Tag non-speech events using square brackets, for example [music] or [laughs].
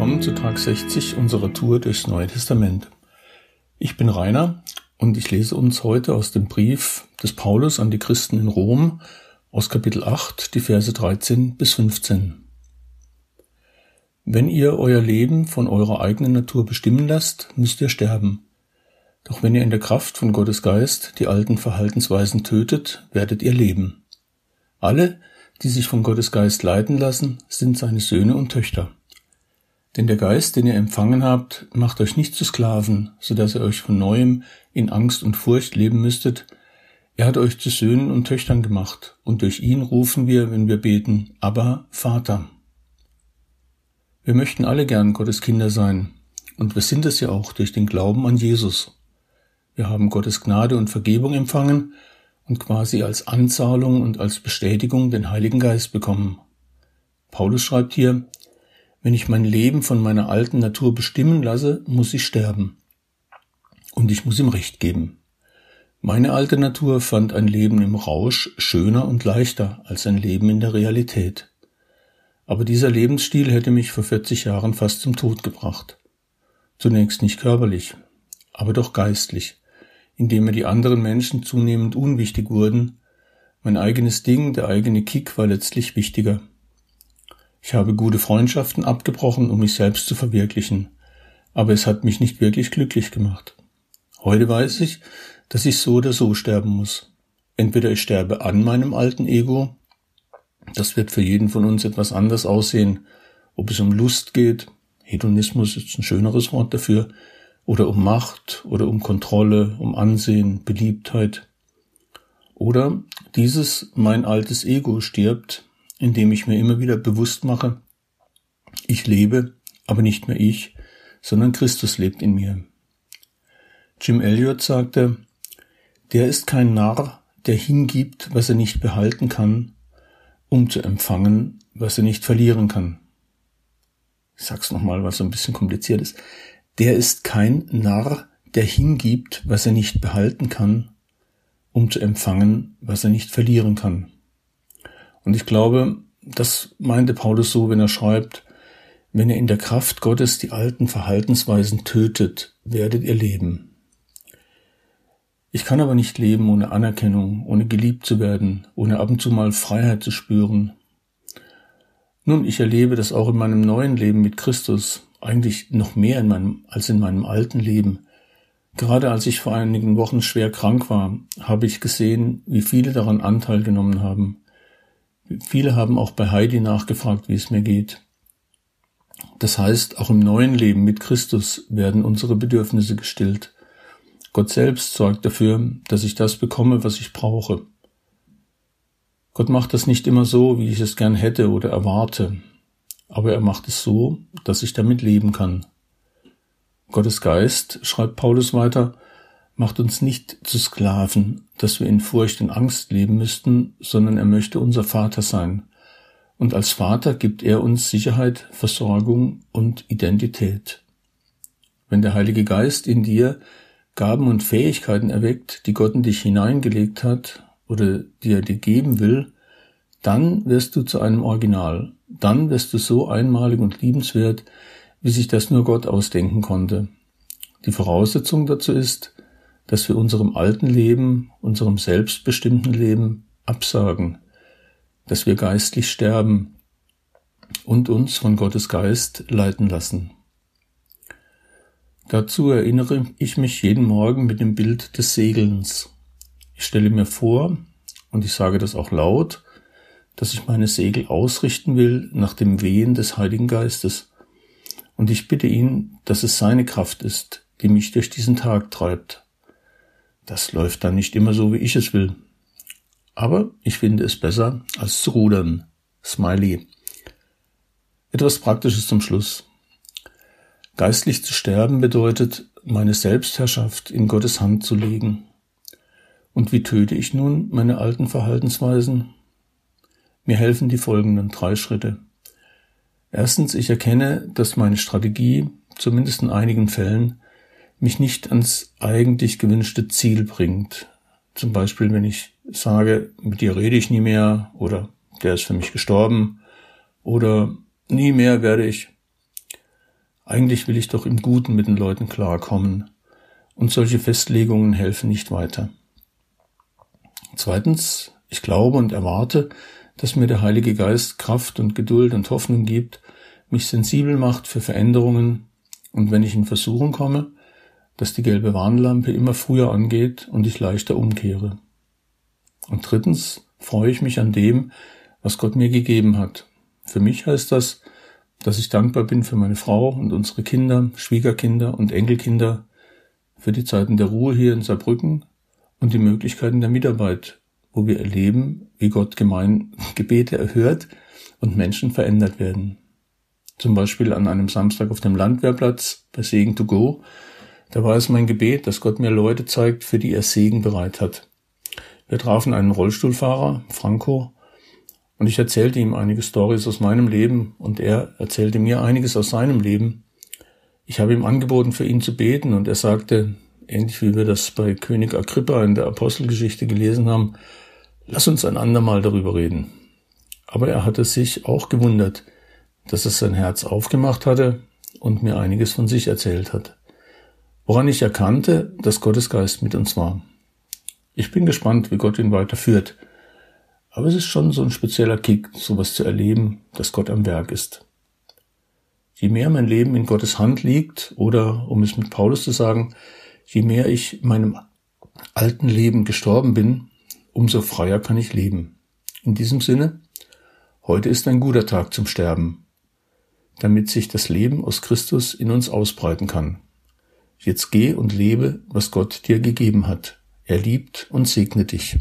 willkommen zu Tag 60 unserer Tour durchs Neue Testament. Ich bin Rainer und ich lese uns heute aus dem Brief des Paulus an die Christen in Rom aus Kapitel 8, die Verse 13 bis 15. Wenn ihr euer Leben von eurer eigenen Natur bestimmen lasst, müsst ihr sterben. Doch wenn ihr in der Kraft von Gottes Geist die alten Verhaltensweisen tötet, werdet ihr leben. Alle, die sich von Gottes Geist leiten lassen, sind seine Söhne und Töchter. Denn der Geist, den ihr empfangen habt, macht euch nicht zu Sklaven, so dass ihr euch von neuem in Angst und Furcht leben müsstet. Er hat euch zu Söhnen und Töchtern gemacht, und durch ihn rufen wir, wenn wir beten, aber Vater. Wir möchten alle gern Gottes Kinder sein, und wir sind es ja auch durch den Glauben an Jesus. Wir haben Gottes Gnade und Vergebung empfangen und quasi als Anzahlung und als Bestätigung den Heiligen Geist bekommen. Paulus schreibt hier, wenn ich mein Leben von meiner alten Natur bestimmen lasse, muss ich sterben. Und ich muss ihm Recht geben. Meine alte Natur fand ein Leben im Rausch schöner und leichter als ein Leben in der Realität. Aber dieser Lebensstil hätte mich vor 40 Jahren fast zum Tod gebracht. Zunächst nicht körperlich, aber doch geistlich indem mir die anderen Menschen zunehmend unwichtig wurden. Mein eigenes Ding, der eigene Kick war letztlich wichtiger. Ich habe gute Freundschaften abgebrochen, um mich selbst zu verwirklichen, aber es hat mich nicht wirklich glücklich gemacht. Heute weiß ich, dass ich so oder so sterben muss. Entweder ich sterbe an meinem alten Ego, das wird für jeden von uns etwas anders aussehen, ob es um Lust geht, Hedonismus ist ein schöneres Wort dafür, oder um Macht oder um Kontrolle, um Ansehen, Beliebtheit. Oder dieses mein altes Ego stirbt, indem ich mir immer wieder bewusst mache, ich lebe, aber nicht mehr ich, sondern Christus lebt in mir. Jim Elliot sagte, der ist kein Narr, der hingibt, was er nicht behalten kann, um zu empfangen, was er nicht verlieren kann. Ich sag's nochmal, was so ein bisschen kompliziert ist der ist kein Narr, der hingibt, was er nicht behalten kann, um zu empfangen, was er nicht verlieren kann. Und ich glaube, das meinte Paulus so, wenn er schreibt, wenn ihr in der Kraft Gottes die alten Verhaltensweisen tötet, werdet ihr leben. Ich kann aber nicht leben ohne Anerkennung, ohne geliebt zu werden, ohne ab und zu mal Freiheit zu spüren. Nun, ich erlebe das auch in meinem neuen Leben mit Christus, eigentlich noch mehr in meinem, als in meinem alten Leben. Gerade als ich vor einigen Wochen schwer krank war, habe ich gesehen, wie viele daran Anteil genommen haben. Viele haben auch bei Heidi nachgefragt, wie es mir geht. Das heißt, auch im neuen Leben mit Christus werden unsere Bedürfnisse gestillt. Gott selbst sorgt dafür, dass ich das bekomme, was ich brauche. Gott macht das nicht immer so, wie ich es gern hätte oder erwarte aber er macht es so, dass ich damit leben kann. Gottes Geist, schreibt Paulus weiter, macht uns nicht zu Sklaven, dass wir in Furcht und Angst leben müssten, sondern er möchte unser Vater sein. Und als Vater gibt er uns Sicherheit, Versorgung und Identität. Wenn der Heilige Geist in dir Gaben und Fähigkeiten erweckt, die Gott in dich hineingelegt hat oder die er dir geben will, dann wirst du zu einem Original. Dann wirst du so einmalig und liebenswert, wie sich das nur Gott ausdenken konnte. Die Voraussetzung dazu ist, dass wir unserem alten Leben, unserem selbstbestimmten Leben absagen, dass wir geistlich sterben und uns von Gottes Geist leiten lassen. Dazu erinnere ich mich jeden Morgen mit dem Bild des Segelns. Ich stelle mir vor, und ich sage das auch laut, dass ich meine Segel ausrichten will nach dem Wehen des Heiligen Geistes. Und ich bitte ihn, dass es seine Kraft ist, die mich durch diesen Tag treibt. Das läuft dann nicht immer so, wie ich es will. Aber ich finde es besser, als zu rudern. Smiley. Etwas Praktisches zum Schluss. Geistlich zu sterben bedeutet, meine Selbstherrschaft in Gottes Hand zu legen. Und wie töte ich nun meine alten Verhaltensweisen? Mir helfen die folgenden drei Schritte. Erstens, ich erkenne, dass meine Strategie, zumindest in einigen Fällen, mich nicht ans eigentlich gewünschte Ziel bringt. Zum Beispiel, wenn ich sage, mit dir rede ich nie mehr oder der ist für mich gestorben oder nie mehr werde ich. Eigentlich will ich doch im Guten mit den Leuten klarkommen. Und solche Festlegungen helfen nicht weiter. Zweitens, ich glaube und erwarte, dass mir der Heilige Geist Kraft und Geduld und Hoffnung gibt, mich sensibel macht für Veränderungen und wenn ich in Versuchung komme, dass die gelbe Warnlampe immer früher angeht und ich leichter umkehre. Und drittens freue ich mich an dem, was Gott mir gegeben hat. Für mich heißt das, dass ich dankbar bin für meine Frau und unsere Kinder, Schwiegerkinder und Enkelkinder, für die Zeiten der Ruhe hier in Saarbrücken und die Möglichkeiten der Mitarbeit, wo wir erleben, wie Gott gemein [laughs] Gebete erhört und Menschen verändert werden. Zum Beispiel an einem Samstag auf dem Landwehrplatz bei Segen to Go. Da war es mein Gebet, dass Gott mir Leute zeigt, für die er Segen bereit hat. Wir trafen einen Rollstuhlfahrer, Franco, und ich erzählte ihm einige Stories aus meinem Leben und er erzählte mir einiges aus seinem Leben. Ich habe ihm angeboten, für ihn zu beten und er sagte, ähnlich wie wir das bei König Agrippa in der Apostelgeschichte gelesen haben, lass uns ein andermal darüber reden. Aber er hatte sich auch gewundert, dass es sein Herz aufgemacht hatte und mir einiges von sich erzählt hat. Woran ich erkannte, dass Gottes Geist mit uns war. Ich bin gespannt, wie Gott ihn weiterführt. Aber es ist schon so ein spezieller Kick, sowas zu erleben, dass Gott am Werk ist. Je mehr mein Leben in Gottes Hand liegt, oder um es mit Paulus zu sagen, je mehr ich meinem alten Leben gestorben bin, umso freier kann ich leben. In diesem Sinne, heute ist ein guter Tag zum Sterben, damit sich das Leben aus Christus in uns ausbreiten kann. Jetzt geh und lebe, was Gott dir gegeben hat. Er liebt und segnet dich.